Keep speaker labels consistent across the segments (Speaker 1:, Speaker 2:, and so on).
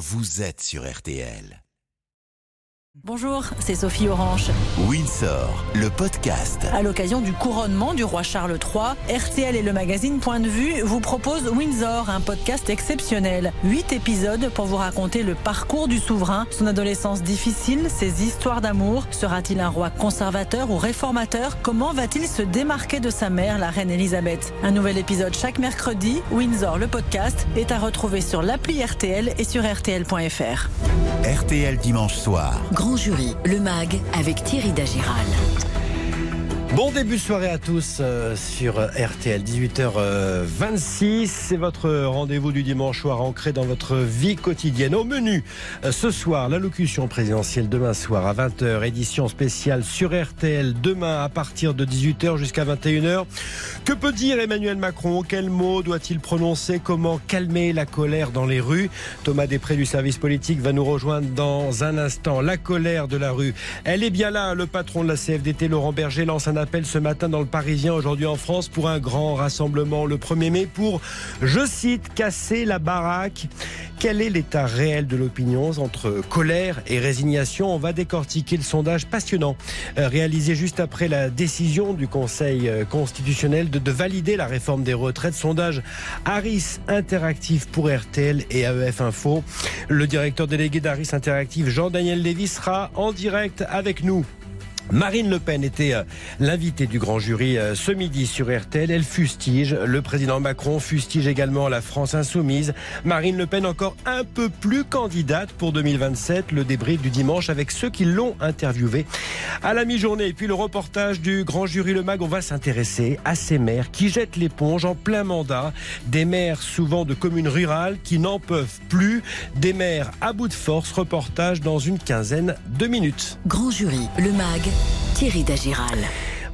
Speaker 1: vous êtes sur RTL.
Speaker 2: Bonjour, c'est Sophie Orange.
Speaker 1: Windsor, le podcast.
Speaker 2: À l'occasion du couronnement du roi Charles III, RTL et le magazine Point de vue vous proposent Windsor, un podcast exceptionnel. Huit épisodes pour vous raconter le parcours du souverain, son adolescence difficile, ses histoires d'amour. Sera-t-il un roi conservateur ou réformateur? Comment va-t-il se démarquer de sa mère, la reine Elisabeth? Un nouvel épisode chaque mercredi. Windsor, le podcast, est à retrouver sur l'appli RTL et sur RTL.fr.
Speaker 1: RTL dimanche soir.
Speaker 3: Grand Jury, le MAG avec Thierry Dagiral.
Speaker 4: Bon début de soirée à tous euh, sur RTL, 18h26. C'est votre rendez-vous du dimanche soir ancré dans votre vie quotidienne. Au menu, euh, ce soir, l'allocution présidentielle demain soir à 20h, édition spéciale sur RTL demain à partir de 18h jusqu'à 21h. Que peut dire Emmanuel Macron? Quels mots doit-il prononcer? Comment calmer la colère dans les rues? Thomas Després du service politique va nous rejoindre dans un instant. La colère de la rue, elle est bien là. Le patron de la CFDT, Laurent Berger, lance un appel ce matin dans le Parisien, aujourd'hui en France, pour un grand rassemblement le 1er mai pour, je cite, casser la baraque. Quel est l'état réel de l'opinion entre colère et résignation? On va décortiquer le sondage passionnant euh, réalisé juste après la décision du Conseil euh, constitutionnel de, de valider la réforme des retraites. Sondage Harris Interactive pour RTL et AEF Info. Le directeur délégué d'Harris Interactive, Jean-Daniel Lévy, sera en direct avec nous. Marine Le Pen était euh, l'invitée du grand jury euh, ce midi sur RTL. Elle fustige. Le président Macron fustige également la France insoumise. Marine Le Pen encore un peu plus candidate pour 2027. Le débrief du dimanche avec ceux qui l'ont interviewé à la mi-journée. Et puis le reportage du grand jury Le Mag. On va s'intéresser à ces maires qui jettent l'éponge en plein mandat. Des maires souvent de communes rurales qui n'en peuvent plus. Des maires à bout de force. Reportage dans une quinzaine de minutes.
Speaker 3: Grand Jury, le MAG, Thierry Dagiral.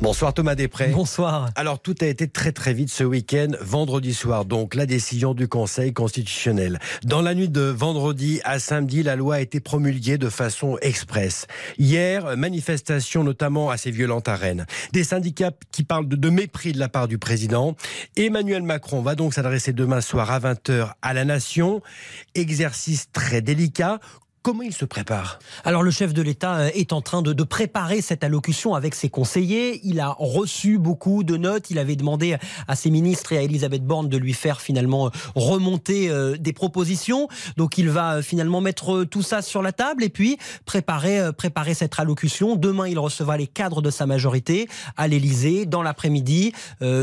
Speaker 4: Bonsoir Thomas Després.
Speaker 5: Bonsoir.
Speaker 4: Alors tout a été très très vite ce week-end, vendredi soir donc, la décision du Conseil constitutionnel. Dans la nuit de vendredi à samedi, la loi a été promulguée de façon express. Hier, manifestation notamment assez violente à Rennes. Des syndicats qui parlent de, de mépris de la part du président. Emmanuel Macron va donc s'adresser demain soir à 20h à la nation. Exercice très délicat. Comment il se prépare?
Speaker 5: Alors le chef de l'État euh, est en train de, préparer cette allocution avec ses conseillers. Il a reçu beaucoup de notes. Il avait demandé à ses ministres et à Elisabeth Borne de lui faire finalement euh, remonter euh, des propositions. Donc il va finalement mettre tout ça sur la table et puis préparer, préparer cette allocution. Demain, il recevra les cadres de sa majorité à l'Élysée dans l'après-midi.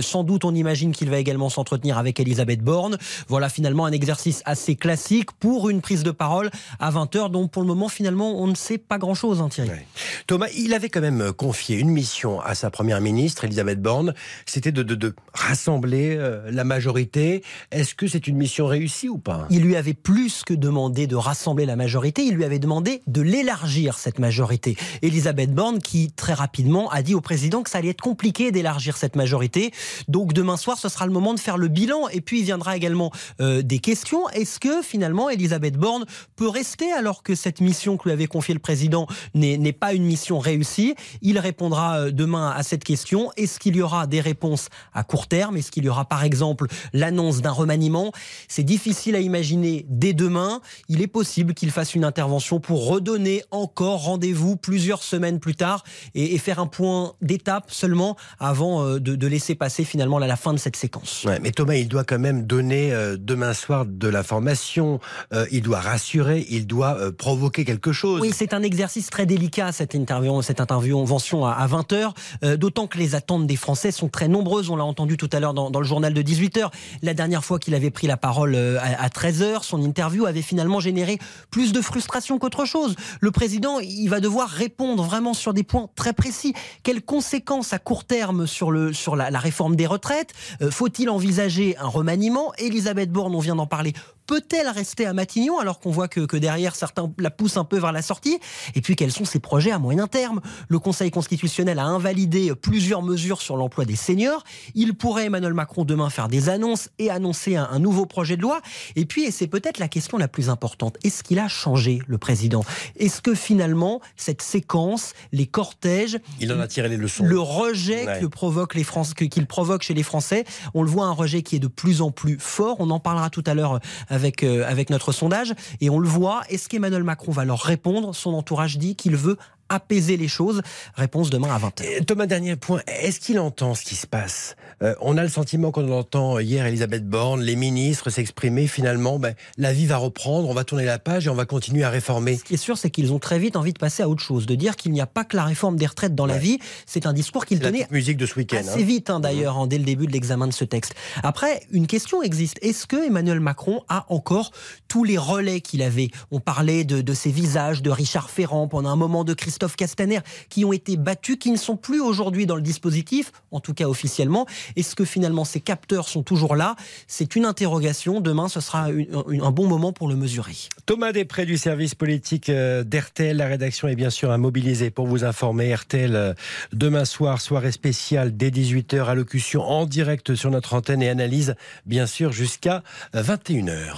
Speaker 5: Sans doute, on imagine qu'il va également s'entretenir avec Elisabeth Borne. Voilà finalement un exercice assez classique pour une prise de parole à 20h dont pour le moment, finalement, on ne sait pas grand-chose, hein, Thierry.
Speaker 4: Ouais. Thomas, il avait quand même confié une mission à sa première ministre, Elisabeth Borne. C'était de, de, de, rassembler euh, la majorité. Est-ce que c'est une mission réussie ou pas?
Speaker 5: Il lui avait plus que demandé de rassembler la majorité, il lui avait demandé de l'élargir, cette majorité. Elisabeth Borne, qui très rapidement a dit au président que ça allait être compliqué d'élargir cette majorité. Donc demain soir, ce sera le moment de faire le bilan. Et puis, il viendra également euh, des questions. Est-ce que finalement, Elisabeth Borne peut rester alors que cette mission que lui avait confiée le président n'est pas une mission réussie. Il répondra demain à cette question. Est-ce qu'il y aura des réponses à court terme? Est-ce qu'il y aura par exemple l'annonce d'un remaniement? C'est difficile à imaginer dès demain. Il est possible qu'il fasse une intervention pour redonner encore rendez-vous plusieurs semaines plus tard et, faire un point d'étape seulement avant de, de, laisser passer finalement la fin de cette séquence.
Speaker 4: Mais Thomas, il doit quand même donner euh, demain soir de l'information. Euh, il doit rassurer. Il doit euh, provoquer quelque chose.
Speaker 5: Oui, c'est un exercice très délicat, cette interview, cette intervention à 20h, euh, d'autant que les attentes des Français sont très nombreuses. On l'a entendu tout à l'heure dans, le journal de 18h. La dernière fois qu'il avait pris la parole euh, à, à 13h, son interview avait finalement généré plus de frustration qu'autre chose. Le président, il va devoir répondre vraiment sur des points très précis. Quelles conséquences à court terme sur, la, réforme des retraites? Faut-il envisager un remaniement? Elisabeth Borne, on vient d'en parler, peut-elle rester à Matignon alors qu'on voit que, que, derrière certains la poussent un peu vers la sortie Et puis quels sont ses projets à moyen terme? Le Conseil constitutionnel a invalidé plusieurs mesures sur l'emploi des seniors. Il pourrait Emmanuel Macron demain faire des annonces et annoncer un, un nouveau projet de loi. Et puis, et c'est peut-être la question la plus importante, est-ce qu'il a changé le président? Est-ce que finalement cette séquence, les cortèges,
Speaker 4: il en a tiré les leçons,
Speaker 5: le rejet ouais. que provoque les Français, qu'il provoque chez les Français, on le voit un rejet qui est de plus en plus fort. On en parlera tout à l'heure avec avec, avec notre sondage et on le voit. Est-ce qu'Emmanuel Macron va leur répondre? Son entourage dit qu'il veut apaiser les choses Réponse demain à 20h.
Speaker 4: Thomas, dernier point. Est-ce qu'il entend ce qui se passe? Euh, On a le sentiment qu'on entend hier Elisabeth Borne, les ministres s'exprimer. Finalement, ben, la vie va reprendre, on va tourner la page et on va continuer à réformer.
Speaker 5: Ce qui est sûr, c'est qu'ils ont très vite envie de passer à autre chose, de dire qu'il n'y a pas que la réforme des retraites dans la vie. C'est un discours qu'ils tenaient.
Speaker 4: musique de ce week-end.
Speaker 5: Assez hein. vite, hein, d'ailleurs, hein, dès le début de l'examen de ce texte. Après, une question existe. Est-ce que Emmanuel Macron a encore tous les relais qu'il avait? On parlait de, de ses visages, de Richard Ferrand pendant un moment de Christophe Castaner, qui ont été battus, qui ne sont plus aujourd'hui dans le dispositif, en tout cas officiellement. Est-ce que finalement ces capteurs sont toujours là? C'est une interrogation. Demain, ce sera un bon moment pour le mesurer.
Speaker 4: Thomas Després du service politique euh, d'RTL. La rédaction est bien sûr à mobiliser pour vous informer. RTL, euh, demain soir, soirée spéciale dès 18h, allocution en direct sur notre antenne et analyse, bien sûr, jusqu'à 21h. Euh,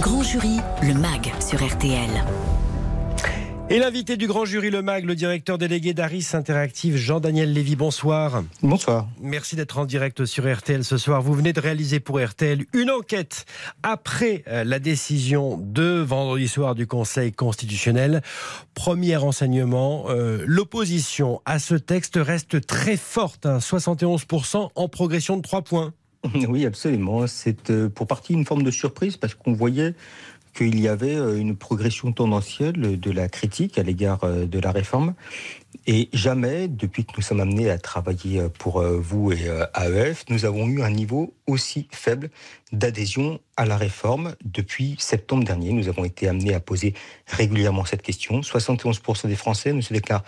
Speaker 3: Grand jury, le MAG sur RTL.
Speaker 4: Et l'invité du grand jury Le Mag, le directeur délégué d'Aris Interactive, Jean-Daniel Lévy, bonsoir.
Speaker 6: Bonsoir.
Speaker 4: Merci d'être en direct sur RTL ce soir. Vous venez de réaliser pour RTL une enquête après euh, la décision de vendredi soir du Conseil constitutionnel. Premier enseignement, euh, l'opposition à ce texte reste très forte, 71% hein, en progression de 3 points.
Speaker 6: Oui, absolument. C'est euh, pour partie une forme de surprise parce qu'on voyait qu'il y avait euh, une progression tendancielle de la critique à l'égard euh, de la réforme. Et jamais, depuis que nous sommes amenés à travailler euh, pour vous et AEF, nous avons eu un niveau aussi faible d'adhésion à la réforme. Depuis septembre dernier, nous avons été amenés à poser régulièrement cette question. 71% des Français ne se déclarent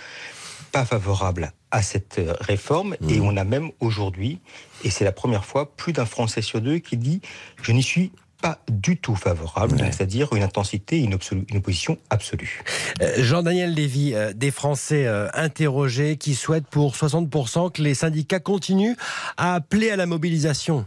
Speaker 6: pas favorables à cette réforme. Et mmh. on a même aujourd'hui, et c'est la première fois, plus d'un Français sur deux qui dit je n'y suis pas du tout favorable, c'est-à-dire une intensité, une, une opposition absolue.
Speaker 4: Euh, Jean-Daniel Lévy, euh, des Français euh, interrogés qui souhaitent pour 60% que les syndicats continuent à appeler à la mobilisation.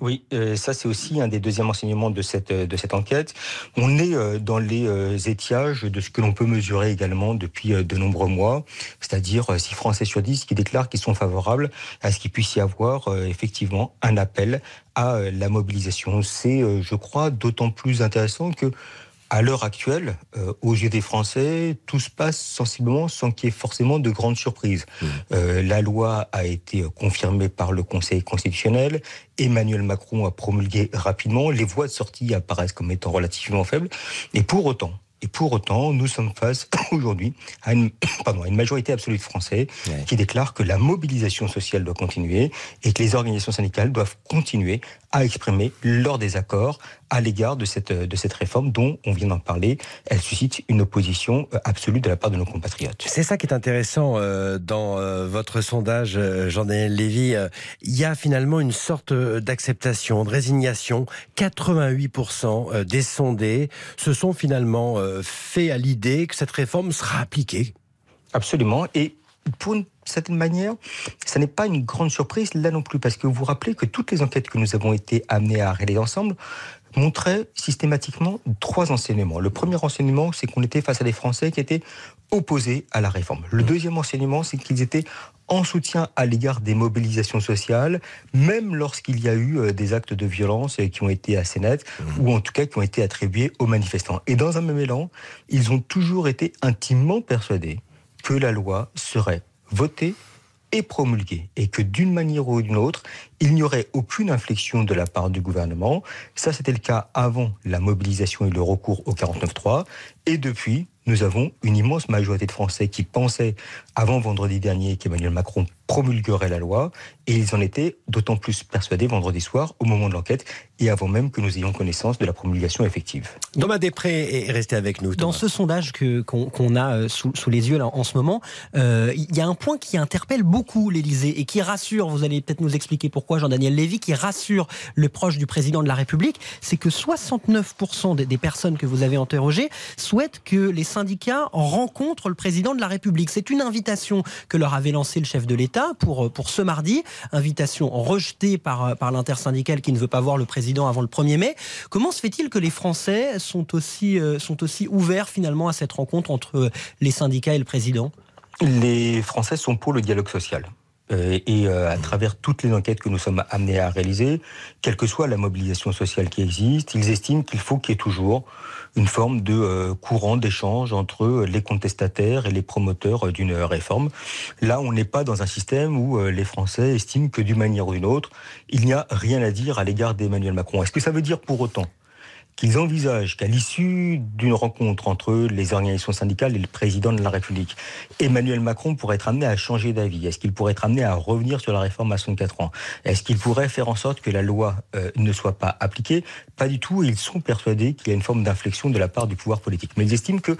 Speaker 6: Oui, euh, ça c'est aussi un des deuxièmes enseignements de cette, de cette enquête. On est euh, dans les euh, étiages de ce que l'on peut mesurer également depuis de nombreux mois, c'est-à-dire 6 Français sur 10 qui déclarent qu'ils sont favorables à ce qu'il puisse y avoir effectivement un appel à la mobilisation. C'est, je crois, d'autant plus intéressant que à l'heure actuelle, euh, aux yeux des Français, tout se passe sensiblement sans qu'il y ait forcément de grandes surprises. Mmh. Euh, la loi a été confirmée par le Conseil constitutionnel. Emmanuel Macron a promulgué rapidement. Les voies de sortie apparaissent comme étant relativement faibles. Et pour autant, et pour autant, nous sommes face aujourd'hui à une, pardon, à une majorité absolue de Français qui déclarent que la mobilisation sociale doit continuer et que les organisations syndicales doivent continuer à exprimer leur désaccord à l'égard de cette, de cette réforme dont on vient d'en parler. Elle suscite une opposition euh, absolue de la part de nos compatriotes.
Speaker 4: C'est ça qui est intéressant euh, dans euh, votre sondage, Jean-Daniel Lévy. Il y a finalement une sorte d'acceptation, de résignation. 88% des sondés se sont finalement fait à l'idée que cette réforme sera appliquée.
Speaker 6: Absolument. Et pour une certaine manière, ça n'est pas une grande surprise là non plus, parce que vous vous rappelez que toutes les enquêtes que nous avons été amenés à réaliser ensemble montraient systématiquement trois enseignements. Le premier enseignement, c'est qu'on était face à des Français qui étaient opposés à la réforme. Le deuxième enseignement, c'est qu'ils étaient en soutien à l'égard des mobilisations sociales, même lorsqu'il y a eu euh, des actes de violence qui ont été assez nets, mmh. ou en tout cas qui ont été attribués aux manifestants. Et dans un même élan, ils ont toujours été intimement persuadés que la loi serait votée et promulguée, et que d'une manière ou d'une autre, il n'y aurait aucune inflexion de la part du gouvernement. Ça, c'était le cas avant la mobilisation et le recours au 49-3, et depuis, nous avons une immense majorité de Français qui pensaient, avant vendredi dernier, qu'Emmanuel Macron promulguerait la loi, et ils en étaient d'autant plus persuadés vendredi soir, au moment de l'enquête, et avant même que nous ayons connaissance de la promulgation effective.
Speaker 4: Thomas Després est resté avec nous.
Speaker 5: Dans ce sondage qu'on a euh, sous, les yeux là, en ce moment, euh, il y a un point qui interpelle beaucoup l'Élysée et qui rassure, vous allez peut-être nous expliquer pourquoi, Jean-Daniel Lévy, qui rassure le proche du président de la République, c'est que 69% des, des personnes que vous avez interrogées souhaitent que les syndicats rencontrent le président de la République. C'est une invitation que leur avait lancée le chef de l'État pour, pour ce mardi, invitation rejetée par, par l'intersyndicale qui ne veut pas voir le président avant le 1er mai. Comment se fait-il que les Français sont aussi, euh, ouverts finalement à cette rencontre entre les syndicats et le président?
Speaker 6: Les Français sont pour le dialogue social. euh, et euh, à travers toutes les enquêtes que nous sommes amenés à réaliser, quelle que soit la mobilisation sociale qui existe, ils estiment qu'il faut qu'il y ait toujours une forme de euh, courant d'échange entre les contestataires et les promoteurs d'une réforme. Là, on n'est pas dans un système où les Français estiment que d'une manière ou d'une autre, il n'y a rien à dire à l'égard d'Emmanuel Macron. Est-ce que ça veut dire pour autant qu'ils envisagent qu'à l'issue d'une rencontre entre les organisations syndicales et le président de la République, Emmanuel Macron pourrait être amené à changer d'avis Est-ce qu'il pourrait être amené à revenir sur la réforme à 64 ans? Est-ce qu'il pourrait faire en sorte que la loi euh, ne soit pas appliquée? Pas du tout. Ils sont persuadés qu'il y a une forme d'inflexion de la part du pouvoir politique. Mais ils estiment que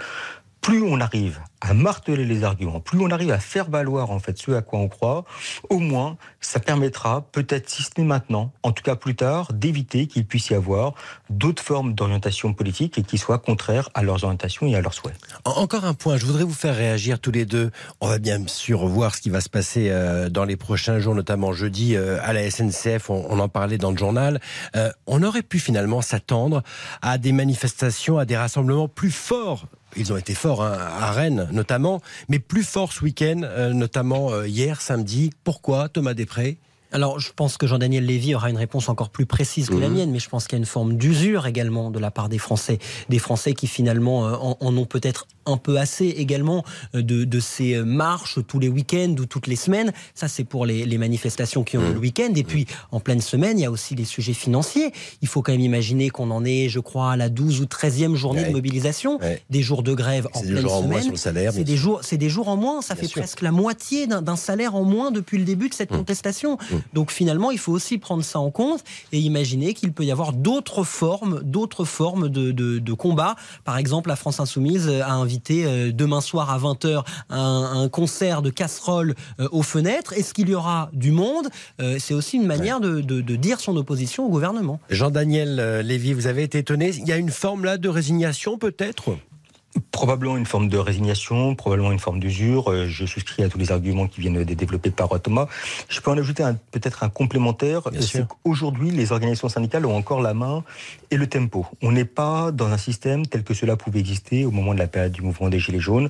Speaker 6: plus on arrive à marteler les arguments, plus on arrive à faire valoir en fait ce à quoi on croit, au moins ça permettra, peut-être si ce n'est maintenant, en tout cas plus tard, d'éviter qu'il puisse y avoir d'autres formes d'orientation politique et qui soient contraires à leurs orientations et à leurs souhaits.
Speaker 4: Encore un point, je voudrais vous faire réagir tous les deux. On va bien sûr voir ce qui va se passer euh, dans les prochains jours, notamment jeudi euh, à la SNCF, on en parlait dans le journal. Euh, on aurait pu finalement s'attendre à des manifestations, à des rassemblements plus forts ils ont été forts hein, à Rennes notamment, mais plus forts ce week-end, euh, notamment euh, hier samedi. Pourquoi Thomas Després?
Speaker 5: Alors, je pense que Jean-Daniel Lévy aura une réponse encore plus précise que la mhm. mienne, mais je pense qu'il y a une forme d'usure également de la part des Français. Des Français qui finalement euh, en ont peut-être un peu assez également euh, de, ces euh, marches tous les week-ends ou toutes les semaines. Ça, c'est pour les, manifestations qui ont mmh. le week-end. Et puis, en pleine semaine, il y a aussi les sujets financiers. Il faut quand même imaginer qu'on en est, je crois, à la 12 ou 13e journée de mobilisation. Des jours de grève en pleine semaine. C'est des, jours, des jours en moins. Ça fait presque la moitié d'un salaire en moins depuis le début de cette mmh. contestation. Mmh. Donc, finalement, il faut aussi prendre ça en compte et imaginer qu'il peut y avoir d'autres formes, d'autres formes de, de combat. Par exemple, la France Insoumise a invité euh, demain soir à 20h un, concert de casseroles euh, aux fenêtres. Est-ce qu'il y aura du monde? Euh, C'est aussi une manière de, dire son opposition au gouvernement.
Speaker 4: Jean-Daniel Lévy, vous avez été étonné. Il y a une forme là de résignation peut-être?
Speaker 6: Probablement une forme de résignation, probablement une forme d'usure. Euh, je souscris à tous les arguments qui viennent d'être développés par Thomas. Je peux en ajouter peut-être un complémentaire. C'est qu'aujourd'hui, les organisations syndicales ont encore la main et le tempo. On n'est pas dans un système tel que cela pouvait exister au moment de la période du mouvement des Gilets jaunes,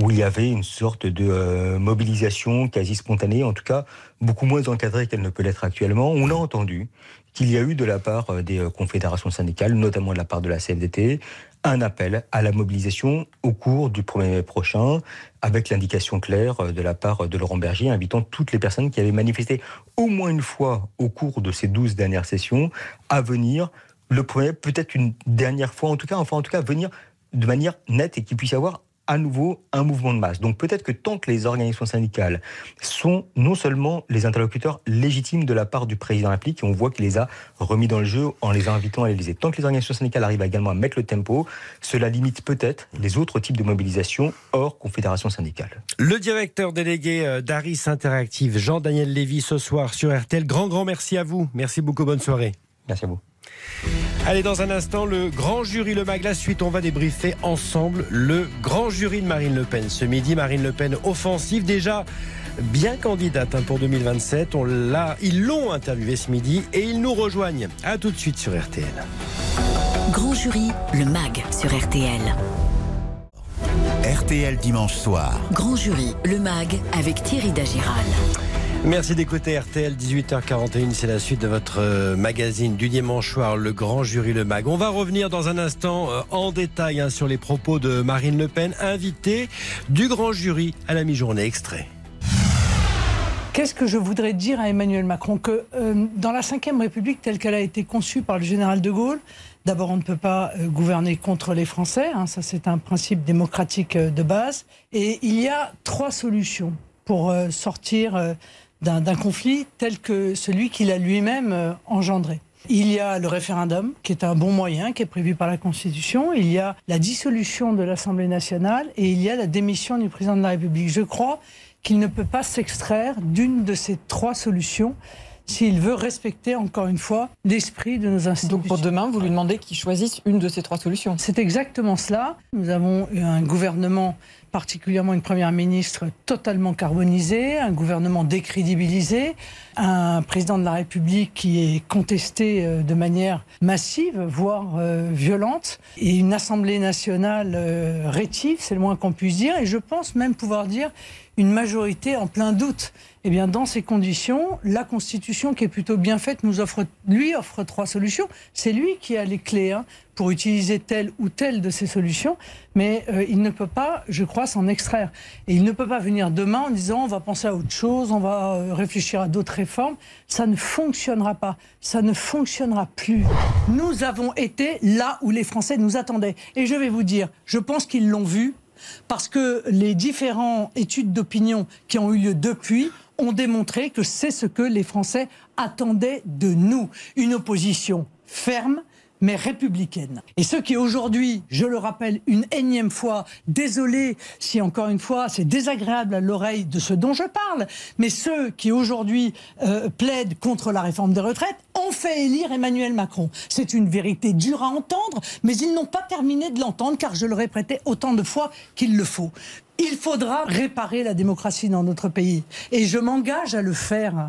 Speaker 6: où il y avait une sorte de euh, mobilisation quasi spontanée, en tout cas beaucoup moins encadrée qu'elle ne peut l'être actuellement. On a entendu qu'il y a eu de la part euh, des confédérations syndicales, notamment de la part de la CFDT, un appel à la mobilisation au cours du 1er mai prochain, avec l'indication claire euh, de la part de Laurent Berger, invitant toutes les personnes qui avaient manifesté au moins une fois au cours de ces 12 dernières sessions à venir le premier, peut-être une dernière fois en tout cas, enfin en tout cas venir de manière nette et qu'il puisse y avoir à nouveau un mouvement de masse. Donc peut-être que tant que les organisations syndicales sont non seulement les interlocuteurs légitimes de la part du président et on voit qu'il les a remis dans le jeu en les invitant à l'Élysée, tant que les organisations syndicales arrivent également à mettre le tempo, cela limite peut-être les autres types de mobilisation hors confédération syndicale.
Speaker 4: Le directeur délégué euh, d'Aris Interactive, Jean-Daniel Lévy, ce soir sur RTL. Grand, grand merci à vous. Merci beaucoup. Bonne soirée.
Speaker 6: Merci à vous.
Speaker 4: Allez, dans un instant, le grand jury Le Mag. La suite, on va débriefer ensemble le grand jury de Marine Le Pen. Ce midi, Marine Le Pen offensive, déjà bien candidate hein, pour 2027. On l'a, ils l'ont interviewé ce midi et ils nous rejoignent. A tout de suite sur RTL.
Speaker 3: Grand jury, le MAG sur RTL.
Speaker 1: RTL dimanche soir.
Speaker 3: Grand jury, le MAG avec Thierry Dagiral.
Speaker 4: Merci d'écouter RTL 18h41, c'est la suite de votre euh, magazine du dimanche soir, le grand jury Le Mag. On va revenir dans un instant euh, en détail hein, sur les propos de Marine Le Pen, invitée du grand jury à la mi-journée extrait.
Speaker 7: Qu'est-ce que je voudrais dire à Emmanuel Macron Que euh, dans la Ve République telle qu'elle a été conçue par le général de Gaulle, d'abord on ne peut pas gouverner contre les Français, hein, ça c'est un principe démocratique de base, et il y a trois solutions pour sortir d'un conflit tel que celui qu'il a lui-même euh, engendré. Il y a le référendum, qui est un bon moyen, qui est prévu par la Constitution. Il y a la dissolution de l'Assemblée nationale et il y a la démission du président de la République. Je crois qu'il ne peut pas s'extraire d'une de ces trois solutions s'il veut respecter, encore une fois, l'esprit de nos institutions.
Speaker 8: Donc pour demain, vous lui demandez qu'il choisisse une de ces trois solutions
Speaker 7: C'est exactement cela. Nous avons un gouvernement particulièrement une première ministre totalement carbonisée, un gouvernement décrédibilisé, un président de la République qui est contesté euh, de manière massive, voire euh, violente, et une Assemblée nationale euh, rétive, c'est le moins qu'on puisse dire, et je pense même pouvoir dire une majorité en plein doute. Eh bien, dans ces conditions, la Constitution, qui est plutôt bien faite, nous offre, lui offre trois solutions. C'est lui qui a les clés hein, pour utiliser telle ou telle de ces solutions, mais euh, il ne peut pas, je crois, s'en extraire. Et il ne peut pas venir demain en disant on va penser à autre chose, on va euh, réfléchir à d'autres réformes. Ça ne fonctionnera pas. Ça ne fonctionnera plus. Nous avons été là où les Français nous attendaient. Et je vais vous dire, je pense qu'ils l'ont vu parce que les différentes études d'opinion qui ont eu lieu depuis ont démontré que c'est ce que les Français attendaient de nous. Une opposition ferme, mais républicaine. Et ceux qui aujourd'hui, je le rappelle une énième fois, désolé si encore une fois c'est désagréable à l'oreille de ceux dont je parle, mais ceux qui aujourd'hui euh, plaident contre la réforme des retraites ont fait élire Emmanuel Macron. C'est une vérité dure à entendre, mais ils n'ont pas terminé de l'entendre car je le répétais autant de fois qu'il le faut. Il faudra réparer la démocratie dans notre pays. Et je m'engage à le faire.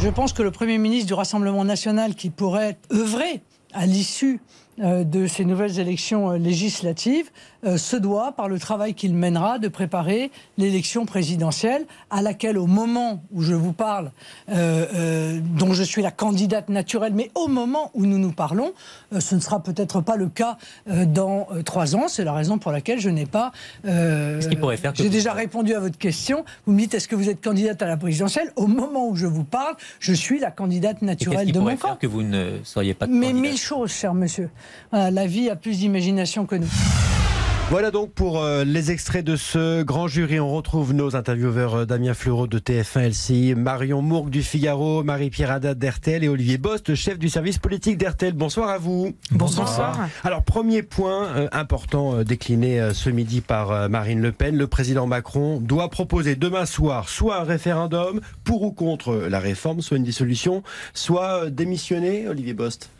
Speaker 7: Je pense que le Premier ministre du Rassemblement national qui pourrait œuvrer à l'issue de ces nouvelles élections euh, législatives euh, se doit, par le travail qu'il mènera, de préparer l'élection présidentielle à laquelle, au moment où je vous parle, dont je suis la candidate naturelle, mais au moment où nous nous parlons, ce ne sera peut-être pas le cas dans trois ans. C'est la raison pour laquelle je n'ai pas... J'ai déjà répondu à votre question. Vous me dites, est-ce que vous êtes candidate à la présidentielle? Au moment où je vous parle, je suis la candidate naturelle de mon camp.
Speaker 8: que vous ne seriez pas
Speaker 7: Mais mille choses, cher monsieur. La vie a plus d'imagination que nous.
Speaker 4: Voilà donc pour euh, les extraits de ce grand jury. On retrouve nos intervieweurs euh, Damien Fleureau de TF1 LCI, Marion Mourgue du Figaro, Marie-Pierre Haddad d'RTL et Olivier Bost, chef du service politique d'RTL. Bonsoir à vous.
Speaker 9: Bonsoir.
Speaker 4: Alors, premier point euh, important décliné ce midi par Marine Le Pen. Le président Macron doit proposer demain soir soit un référendum pour ou contre la réforme, soit une dissolution, soit démissionner, Olivier Bost.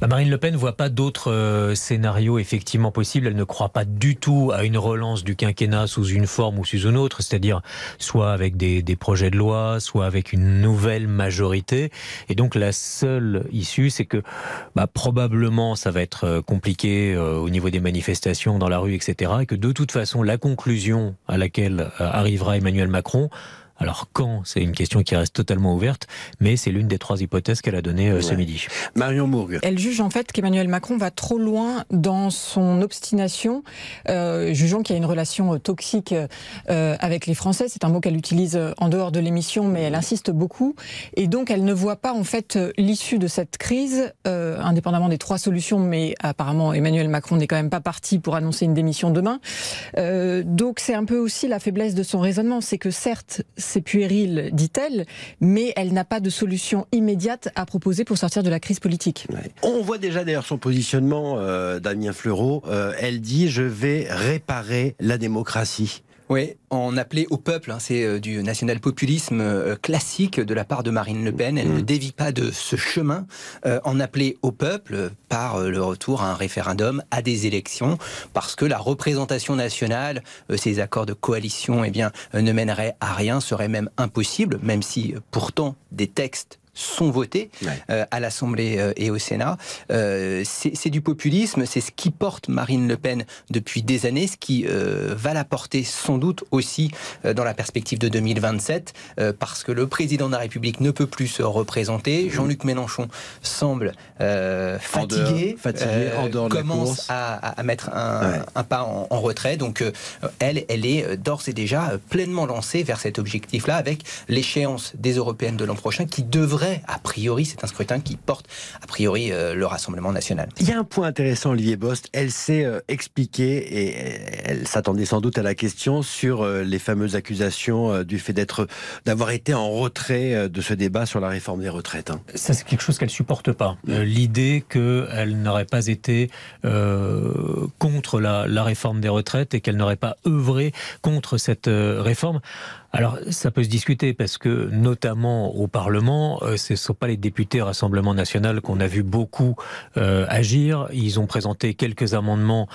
Speaker 8: Bah, Marine Le Pen ne voit pas d'autres scénarios effectivement possibles. Elle ne croit pas du tout à une relance du quinquennat sous une forme ou sous une autre, c'est-à-dire soit avec des, projets de loi, soit avec une nouvelle majorité. Et donc la seule issue, c'est que bah, probablement ça va être euh, compliqué euh, au niveau des manifestations dans la rue, etc. Et que de toute façon, la conclusion à laquelle euh, arrivera Emmanuel Macron, alors quand, c'est une question qui reste totalement ouverte, mais c'est l'une des trois hypothèses qu'elle a données euh, ce midi.
Speaker 4: Marion Mourgue.
Speaker 9: Elle juge en fait qu'Emmanuel Macron va trop loin dans son obstination, euh, jugeant qu'il y a une relation euh, toxique avec les Français. C'est un mot qu'elle utilise en dehors de l'émission, mais elle insiste beaucoup. Et donc elle ne voit pas en fait l'issue de cette crise, indépendamment des trois solutions, mais apparemment Emmanuel Macron n'est quand même pas parti pour annoncer une démission demain. donc c'est un peu aussi la faiblesse de son raisonnement, c'est que certes, c'est puéril, dit-elle, mais elle n'a pas de solution immédiate à proposer pour sortir de la crise politique.
Speaker 4: On voit déjà d'ailleurs son positionnement, euh, Damien Fleureau. Elle dit je vais réparer la démocratie.
Speaker 10: Oui, en appelait au peuple, hein, c'est euh, du national-populisme euh, classique de la part de Marine Le Pen. Elle ne mm. dévie pas de ce chemin. Euh, en appeler au peuple par le retour à un référendum, à des élections, parce que la représentation nationale, ces accords de coalition, eh bien, ne mèneraient à rien, seraient même impossibles, même si pourtant des textes sont votés euh, à l'Assemblée euh, et au Sénat. Euh, c'est du populisme, c'est ce qui porte Marine Le Pen depuis des années, ce qui va la porter sans doute aussi dans la perspective de 2027, parce que le président de la République ne peut plus se représenter. Jean-Luc Mélenchon semble fatigué,
Speaker 4: fatigué en
Speaker 10: commence à, mettre un, pas en, en, retrait. Donc elle, elle est d'ores et déjà pleinement lancée vers cet objectif-là, avec l'échéance des européennes de l'an prochain qui devrait a priori, c'est un scrutin qui porte, a priori, euh, le Rassemblement national.
Speaker 4: Il y a un point intéressant, Olivier Bost. Elle s'est euh, expliquée et elle s'attendait sans doute à la question sur euh, les fameuses accusations du fait d'être, d'avoir été en retrait de ce débat sur la réforme des retraites. Hein.
Speaker 8: Ça, c'est quelque chose qu'elle supporte pas. L'idée qu'elle n'aurait pas été contre la, la, réforme des retraites et qu'elle n'aurait pas œuvré contre cette réforme. Alors, ça peut se discuter parce que, notamment au Parlement, euh, ce ne sont pas les députés Rassemblement national qu'on a vu beaucoup euh, agir. Ils ont présenté quelques amendements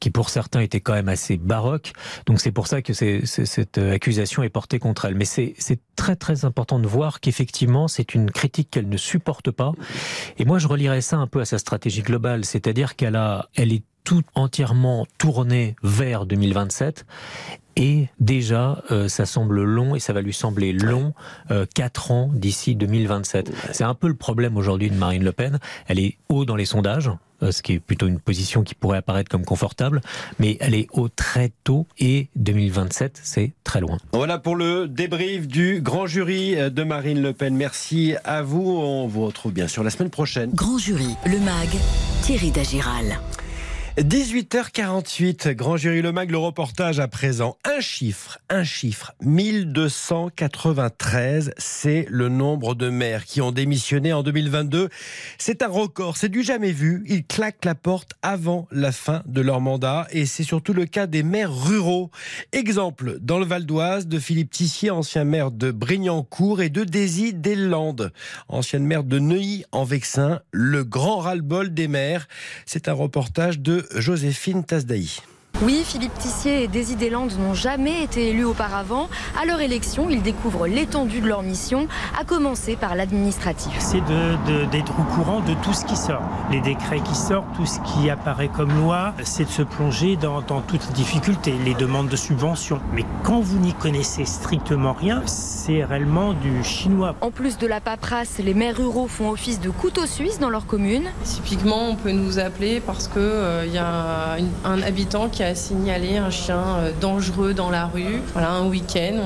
Speaker 8: qui, pour certains, étaient quand même assez baroques. Donc c'est pour ça que cette accusation est portée contre elle. Mais c'est très très important de voir qu'effectivement, c'est une critique qu'elle ne supporte pas. Et moi, je relirais ça un peu à sa stratégie globale, c'est-à-dire qu'elle a, elle est tout entièrement tournée vers 2027 et déjà, euh, ça semble long et ça va lui sembler long, euh, 4 ans d'ici 2027. C'est un peu le problème aujourd'hui de Marine Le Pen. Elle est haut dans les sondages, euh, ce qui est plutôt une position qui pourrait apparaître comme confortable, mais elle est haut très tôt et 2027, c'est très loin.
Speaker 4: Voilà pour le débrief du grand jury de Marine Le Pen. Merci à vous. On vous retrouve bien sûr la semaine prochaine.
Speaker 3: Grand jury, le MAG, Thierry Dagiral.
Speaker 4: 18h48, Grand Jury Le Mag, le reportage à présent. Un chiffre, un chiffre, 1293, c'est le nombre de maires qui ont démissionné en 2022. C'est un record, c'est du jamais vu. Ils claquent la porte avant la fin de leur mandat et c'est surtout le cas des maires ruraux. Exemple, dans le Val d'Oise, de Philippe Tissier, ancien maire de Brignancourt et de Daisy Deslandes, ancienne maire de Neuilly en Vexin, le grand ras-le-bol des maires. C'est un reportage de Joséphine Tasdaï.
Speaker 11: Oui, Philippe Tissier et Daisy Deslandes n'ont jamais été élus auparavant. À leur élection, ils découvrent l'étendue de leur mission, à commencer par l'administratif.
Speaker 12: C'est d'être de, au courant de tout ce qui sort. Les décrets qui sortent, tout ce qui apparaît comme loi, c'est de se plonger dans, dans toutes les difficultés, les demandes de subventions. Mais quand vous n'y connaissez strictement rien, c'est réellement du chinois.
Speaker 11: En plus de la paperasse, les maires ruraux font office de couteau suisse dans leur commune.
Speaker 13: Typiquement, on peut nous appeler parce qu'il euh, y a un habitant qui a signalé un chien euh, dangereux dans la rue. Voilà, un week-end,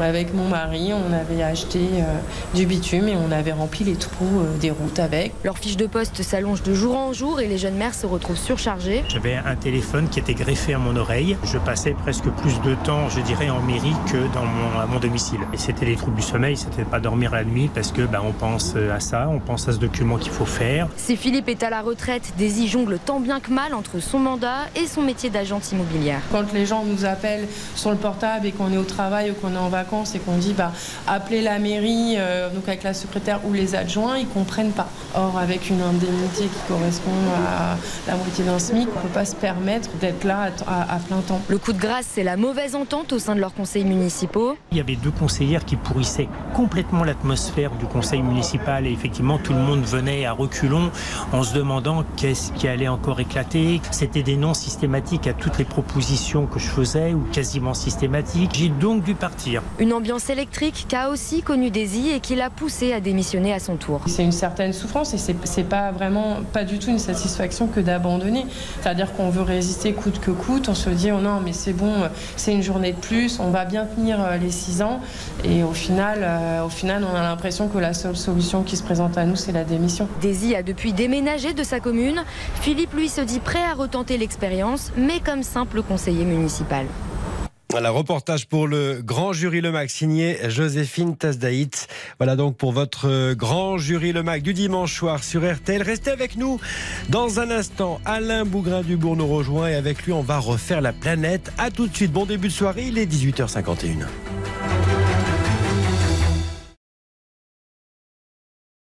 Speaker 13: avec mon mari, on avait acheté euh, du bitume et on avait rempli les trous euh, des routes avec.
Speaker 11: Leur fiche de poste s'allonge de jour en jour et les jeunes mères se retrouvent surchargées.
Speaker 12: J'avais un téléphone qui était greffé à mon oreille. Je passais presque plus de temps, je dirais, en mairie que dans mon, à mon domicile. Et c'était les troubles du sommeil, c'était pas dormir la nuit parce que bah, on pense à ça, on pense à ce document qu'il faut faire.
Speaker 11: Si Philippe est à la retraite, Daisy jongle tant bien que mal entre son mandat et son métier d'agent immobilière.
Speaker 13: Quand les gens nous appellent sur le portable et qu'on est au travail ou qu'on est en vacances et qu'on dit bah, appelez la mairie, euh, donc avec la secrétaire ou les adjoints, ils comprennent pas. Or, avec une indemnité qui correspond à la moitié d'un SMIC, on ne peut pas se permettre d'être là à, plein temps.
Speaker 11: Le coup de grâce, c'est la mauvaise entente au sein de leurs conseils municipaux.
Speaker 12: Il y avait deux conseillères qui pourrissaient complètement l'atmosphère du conseil municipal et effectivement tout le monde venait à reculons en se demandant qu'est-ce qui allait encore éclater. C'était des noms systématiques à toutes les propositions que je faisais ou quasiment systématique. J'ai donc dû partir.
Speaker 11: Une ambiance électrique qu'a aussi connu Daisy et qui l'a poussé à démissionner à son tour.
Speaker 13: C'est une certaine souffrance et c'est pas vraiment, pas du tout une satisfaction que d'abandonner. C'est-à-dire qu'on veut résister coûte que coûte. On se dit, oh non, mais c'est bon, c'est une journée de plus, on va bien tenir euh, les six ans. Et au final, euh, au final, on a l'impression que la seule solution qui se présente à nous, c'est la démission.
Speaker 11: Daisy a depuis déménagé de sa commune. Philippe, lui, se dit prêt à retenter l'expérience, mais comme simple conseiller municipal.
Speaker 4: Voilà, reportage pour le grand jury Le Mac, signé Joséphine Tasdaït. Voilà donc pour votre grand jury Le Mac du dimanche soir sur RTL. Restez avec nous dans un instant. Alain Bougrain-Dubourg nous rejoint et avec lui, on va refaire la planète. À tout de suite. Bon début de soirée, il est 18h51.